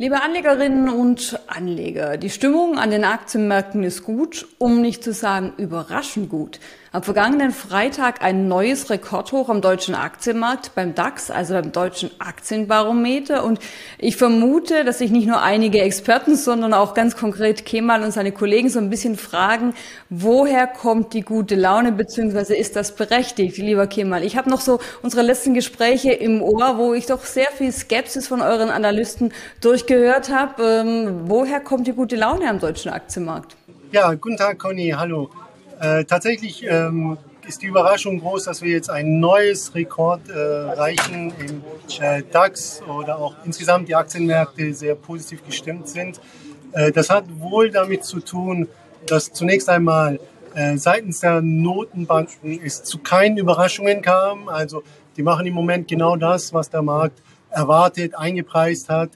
Liebe Anlegerinnen und Anleger, die Stimmung an den Aktienmärkten ist gut, um nicht zu sagen überraschend gut. Am vergangenen Freitag ein neues Rekordhoch am deutschen Aktienmarkt beim DAX, also beim deutschen Aktienbarometer. Und ich vermute, dass sich nicht nur einige Experten, sondern auch ganz konkret Kemal und seine Kollegen so ein bisschen fragen, woher kommt die gute Laune, beziehungsweise ist das berechtigt, lieber Kemal? Ich habe noch so unsere letzten Gespräche im Ohr, wo ich doch sehr viel Skepsis von euren Analysten durchgehört habe. Ähm, woher kommt die gute Laune am deutschen Aktienmarkt? Ja, guten Tag, Conny. Hallo. Äh, tatsächlich ähm, ist die Überraschung groß, dass wir jetzt ein neues Rekord äh, erreichen im äh, DAX oder auch insgesamt die Aktienmärkte sehr positiv gestimmt sind. Äh, das hat wohl damit zu tun, dass zunächst einmal äh, seitens der Notenbanken es zu keinen Überraschungen kam. Also die machen im Moment genau das, was der Markt erwartet, eingepreist hat.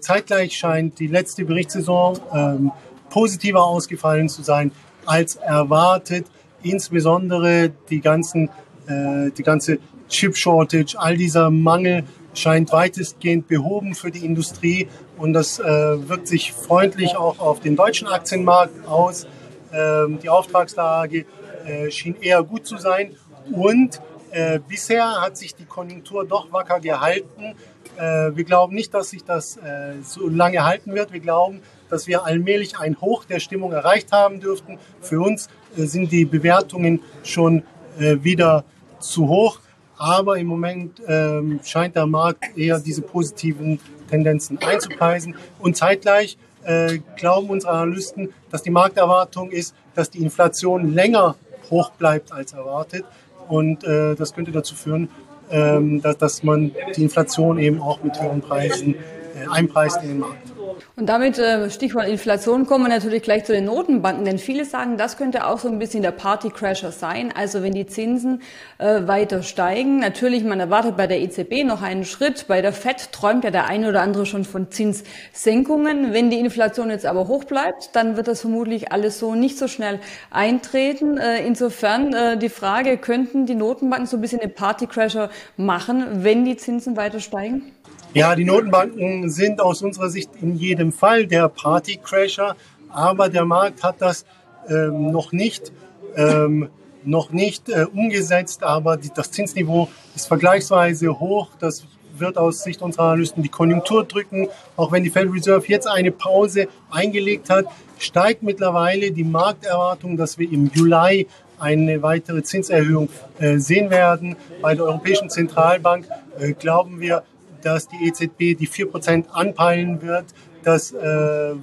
Zeitgleich scheint die letzte Berichtssaison ähm, positiver ausgefallen zu sein als erwartet. Insbesondere die ganzen, äh, die ganze Chip Shortage, all dieser Mangel scheint weitestgehend behoben für die Industrie und das äh, wirkt sich freundlich auch auf den deutschen Aktienmarkt aus. Ähm, die Auftragslage äh, schien eher gut zu sein und äh, bisher hat sich die Konjunktur doch wacker gehalten. Äh, wir glauben nicht, dass sich das äh, so lange halten wird. Wir glauben, dass wir allmählich ein Hoch der Stimmung erreicht haben dürften. Für uns äh, sind die Bewertungen schon äh, wieder zu hoch. Aber im Moment ähm, scheint der Markt eher diese positiven Tendenzen einzupreisen. Und zeitgleich äh, glauben unsere Analysten, dass die Markterwartung ist, dass die Inflation länger hoch bleibt als erwartet. Und äh, das könnte dazu führen, ähm, dass, dass man die Inflation eben auch mit höheren Preisen äh, einpreist in den Markt. Und damit, äh, Stichwort Inflation, kommen wir natürlich gleich zu den Notenbanken, denn viele sagen, das könnte auch so ein bisschen der Partycrasher sein. Also wenn die Zinsen äh, weiter steigen, natürlich, man erwartet bei der EZB noch einen Schritt, bei der FED träumt ja der eine oder andere schon von Zinssenkungen. Wenn die Inflation jetzt aber hoch bleibt, dann wird das vermutlich alles so nicht so schnell eintreten. Äh, insofern äh, die Frage, könnten die Notenbanken so ein bisschen den Partycrasher machen, wenn die Zinsen weiter steigen? Ja, die Notenbanken sind aus unserer Sicht in jedem Fall der Partycrasher, aber der Markt hat das ähm, noch nicht, ähm, noch nicht äh, umgesetzt, aber die, das Zinsniveau ist vergleichsweise hoch. Das wird aus Sicht unserer Analysten die Konjunktur drücken. Auch wenn die Federal Reserve jetzt eine Pause eingelegt hat, steigt mittlerweile die Markterwartung, dass wir im Juli eine weitere Zinserhöhung äh, sehen werden. Bei der Europäischen Zentralbank äh, glauben wir, dass die EZB die 4% anpeilen wird. Das äh,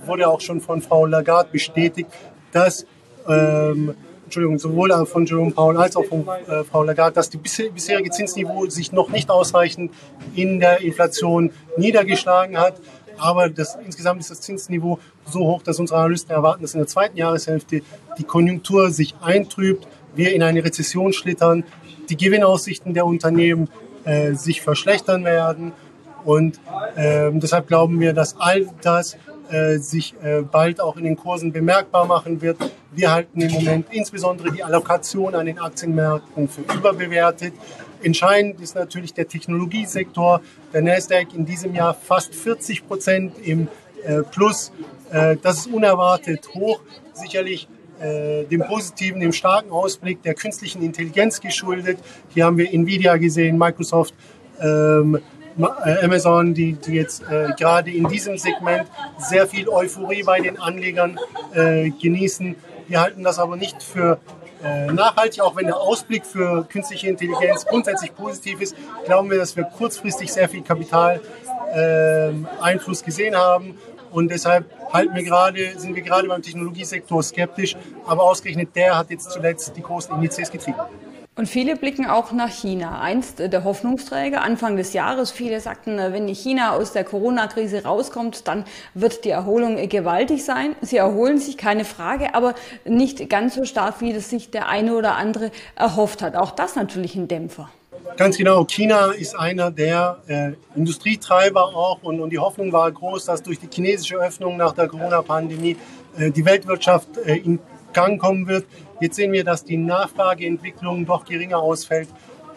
wurde auch schon von Frau Lagarde bestätigt, dass ähm, Entschuldigung, sowohl von Jerome Powell als auch von äh, Frau Lagarde, dass das bisherige Zinsniveau sich noch nicht ausreichend in der Inflation niedergeschlagen hat. Aber das, insgesamt ist das Zinsniveau so hoch, dass unsere Analysten erwarten, dass in der zweiten Jahreshälfte die Konjunktur sich eintrübt, wir in eine Rezession schlittern, die Gewinnaussichten der Unternehmen äh, sich verschlechtern werden und äh, deshalb glauben wir, dass all das äh, sich äh, bald auch in den Kursen bemerkbar machen wird. Wir halten im Moment insbesondere die Allokation an den Aktienmärkten für überbewertet. Entscheidend ist natürlich der Technologiesektor. Der Nasdaq in diesem Jahr fast 40 Prozent im äh, Plus. Äh, das ist unerwartet hoch. Sicherlich äh, dem positiven, dem starken Ausblick der künstlichen Intelligenz geschuldet. Hier haben wir Nvidia gesehen, Microsoft, ähm, äh, Amazon, die, die jetzt äh, gerade in diesem Segment sehr viel Euphorie bei den Anlegern äh, genießen. Wir halten das aber nicht für äh, nachhaltig, auch wenn der Ausblick für künstliche Intelligenz grundsätzlich positiv ist, glauben wir, dass wir kurzfristig sehr viel Kapitaleinfluss ähm, gesehen haben. Und deshalb halten wir gerade, sind wir gerade beim Technologiesektor skeptisch. Aber ausgerechnet der hat jetzt zuletzt die großen Indizes getrieben. Und viele blicken auch nach China. Einst der Hoffnungsträger Anfang des Jahres. Viele sagten, wenn China aus der Corona-Krise rauskommt, dann wird die Erholung gewaltig sein. Sie erholen sich, keine Frage, aber nicht ganz so stark, wie das sich der eine oder andere erhofft hat. Auch das natürlich ein Dämpfer. Ganz genau. China ist einer der äh, Industrietreiber auch und, und, die Hoffnung war groß, dass durch die chinesische Öffnung nach der Corona-Pandemie äh, die Weltwirtschaft äh, in Gang kommen wird. Jetzt sehen wir, dass die Nachfrageentwicklung doch geringer ausfällt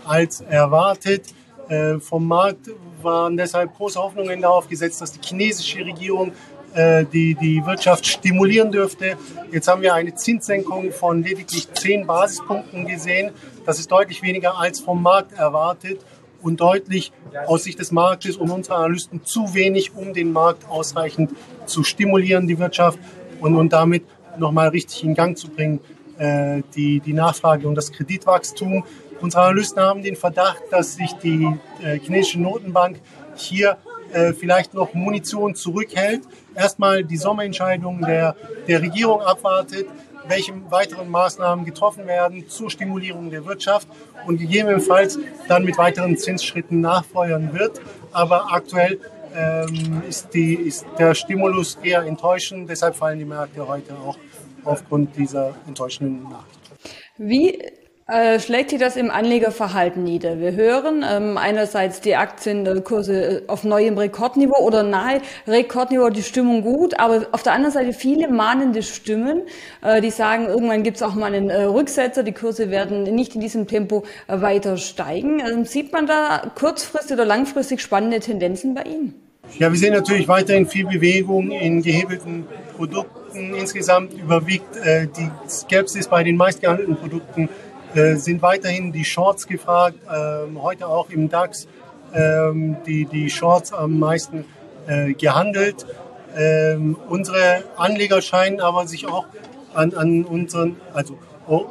als erwartet. Äh, vom Markt waren deshalb große Hoffnungen darauf gesetzt, dass die chinesische Regierung äh, die, die Wirtschaft stimulieren dürfte. Jetzt haben wir eine Zinssenkung von lediglich 10 Basispunkten gesehen. Das ist deutlich weniger als vom Markt erwartet und deutlich aus Sicht des Marktes und unserer Analysten zu wenig, um den Markt ausreichend zu stimulieren, die Wirtschaft und, und damit nochmal richtig in Gang zu bringen, äh, die, die Nachfrage und das Kreditwachstum. Unsere Analysten haben den Verdacht, dass sich die äh, chinesische Notenbank hier äh, vielleicht noch Munition zurückhält, erstmal die Sommerentscheidung der, der Regierung abwartet, welche weiteren Maßnahmen getroffen werden zur Stimulierung der Wirtschaft und gegebenenfalls dann mit weiteren Zinsschritten nachfeuern wird. Aber aktuell ähm, ist, die, ist der Stimulus eher enttäuschend, deshalb fallen die Märkte heute auch aufgrund dieser enttäuschenden Nachricht. Wie äh, schlägt sich das im Anlegerverhalten nieder? Wir hören ähm, einerseits die Aktienkurse äh, auf neuem Rekordniveau oder nahe Rekordniveau, die Stimmung gut, aber auf der anderen Seite viele mahnende Stimmen, äh, die sagen, irgendwann gibt es auch mal einen äh, Rücksetzer, die Kurse werden nicht in diesem Tempo äh, weiter steigen. Ähm, sieht man da kurzfristig oder langfristig spannende Tendenzen bei Ihnen? Ja, wir sehen natürlich weiterhin viel Bewegung in gehebelten Produkten. Insgesamt überwiegt äh, die Skepsis bei den meistgehandelten Produkten äh, sind weiterhin die Shorts gefragt. Ähm, heute auch im DAX ähm, die, die Shorts am meisten äh, gehandelt. Ähm, unsere Anleger scheinen aber sich auch an, an unseren, also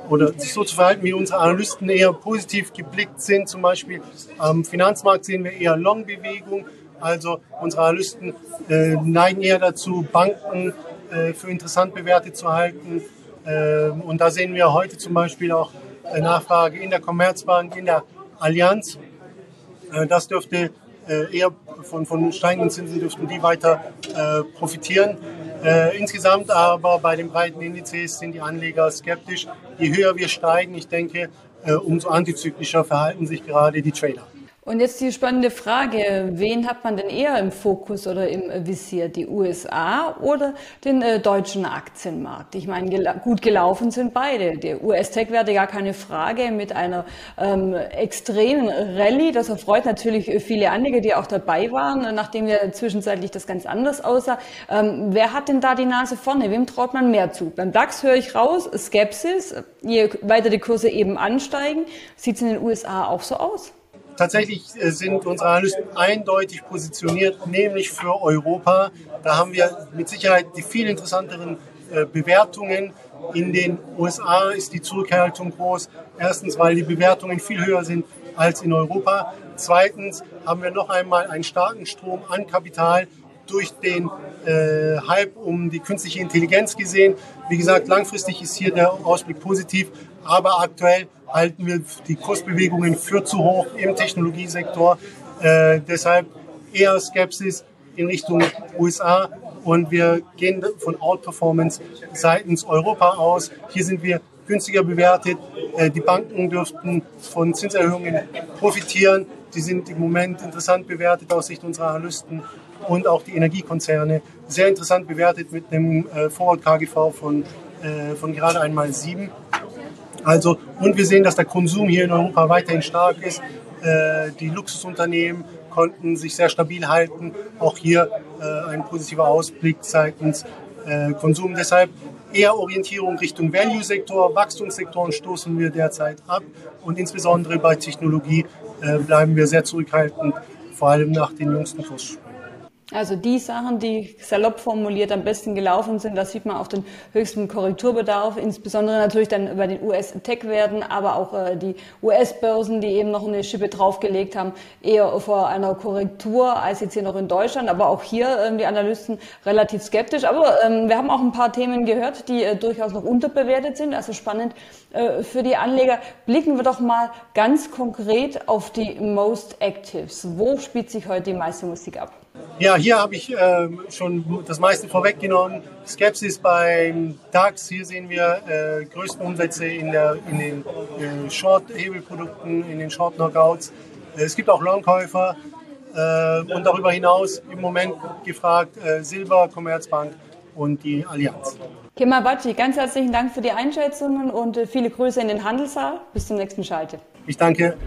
oder sich so zu verhalten, wie unsere Analysten eher positiv geblickt sind. Zum Beispiel am Finanzmarkt sehen wir eher Long-Bewegung. Also unsere Analysten äh, neigen eher dazu, Banken äh, für interessant bewertet zu halten. Ähm, und da sehen wir heute zum Beispiel auch Nachfrage in der Commerzbank, in der Allianz. Äh, das dürfte äh, eher von, von steigenden Zinsen dürften die weiter äh, profitieren. insgesamt aber bei den breiten Indizes sind die Anleger skeptisch. Je höher wir steigen, ich denke, umso antizyklischer verhalten sich gerade die Trader. Und jetzt die spannende Frage, wen hat man denn eher im Fokus oder im Visier, die USA oder den äh, deutschen Aktienmarkt? Ich meine, gel gut gelaufen sind beide. Der US-Tech-Werte gar keine Frage mit einer ähm, extremen Rallye. Das erfreut natürlich viele Anleger, die auch dabei waren, nachdem ja zwischenzeitlich das ganz anders aussah. Ähm, wer hat denn da die Nase vorne? Wem traut man mehr zu? Beim DAX höre ich raus, Skepsis. Je weiter die Kurse eben ansteigen, sieht es in den USA auch so aus? Tatsächlich äh, sind unsere Analysten eindeutig positioniert, nämlich für Europa. Da haben wir mit Sicherheit die viel interessanteren äh, Bewertungen. In den USA ist die Zurückhaltung groß. Erstens, weil die Bewertungen viel höher sind als in Europa. Zweitens haben wir noch einmal einen starken Strom an Kapital durch den äh, Hype um die künstliche Intelligenz gesehen. Wie gesagt, langfristig ist hier der Ausblick positiv, aber aktuell halten wir die Kursbewegungen für zu hoch im Technologiesektor. Äh, deshalb eher Skepsis in Richtung USA und wir gehen von Outperformance seitens Europa aus. Hier sind wir günstiger bewertet. Äh, die Banken dürften von Zinserhöhungen profitieren. Die sind im Moment interessant bewertet aus Sicht unserer Analysten und auch die Energiekonzerne sehr interessant bewertet mit einem äh, Forward KGV von, äh, von gerade einmal sieben. Also, und wir sehen, dass der Konsum hier in Europa weiterhin stark ist. Äh, die Luxusunternehmen konnten sich sehr stabil halten. Auch hier äh, ein positiver Ausblick seitens äh, Konsum. Deshalb eher Orientierung Richtung Value-Sektor, Wachstumssektoren stoßen wir derzeit ab und insbesondere bei Technologie äh, bleiben wir sehr zurückhaltend, vor allem nach den jüngsten Kurssprüngen. Also die Sachen, die salopp formuliert am besten gelaufen sind, da sieht man auch den höchsten Korrekturbedarf, insbesondere natürlich dann bei den US-Tech-Werten, aber auch äh, die US-Börsen, die eben noch eine Schippe draufgelegt haben, eher vor einer Korrektur als jetzt hier noch in Deutschland. Aber auch hier ähm, die Analysten relativ skeptisch. Aber ähm, wir haben auch ein paar Themen gehört, die äh, durchaus noch unterbewertet sind, also spannend äh, für die Anleger. Blicken wir doch mal ganz konkret auf die Most Actives. Wo spielt sich heute die meiste Musik ab? Ja, hier habe ich äh, schon das meiste vorweggenommen. Skepsis beim DAX. Hier sehen wir äh, größten Umsätze in, der, in den äh, Short-Hebelprodukten, in den Short-Knockouts. Äh, es gibt auch Longkäufer äh, und darüber hinaus im Moment gefragt äh, Silber, Commerzbank und die Allianz. Kemal Batschi, ganz herzlichen Dank für die Einschätzungen und viele Grüße in den Handelssaal. Bis zum nächsten Schalte. Ich danke.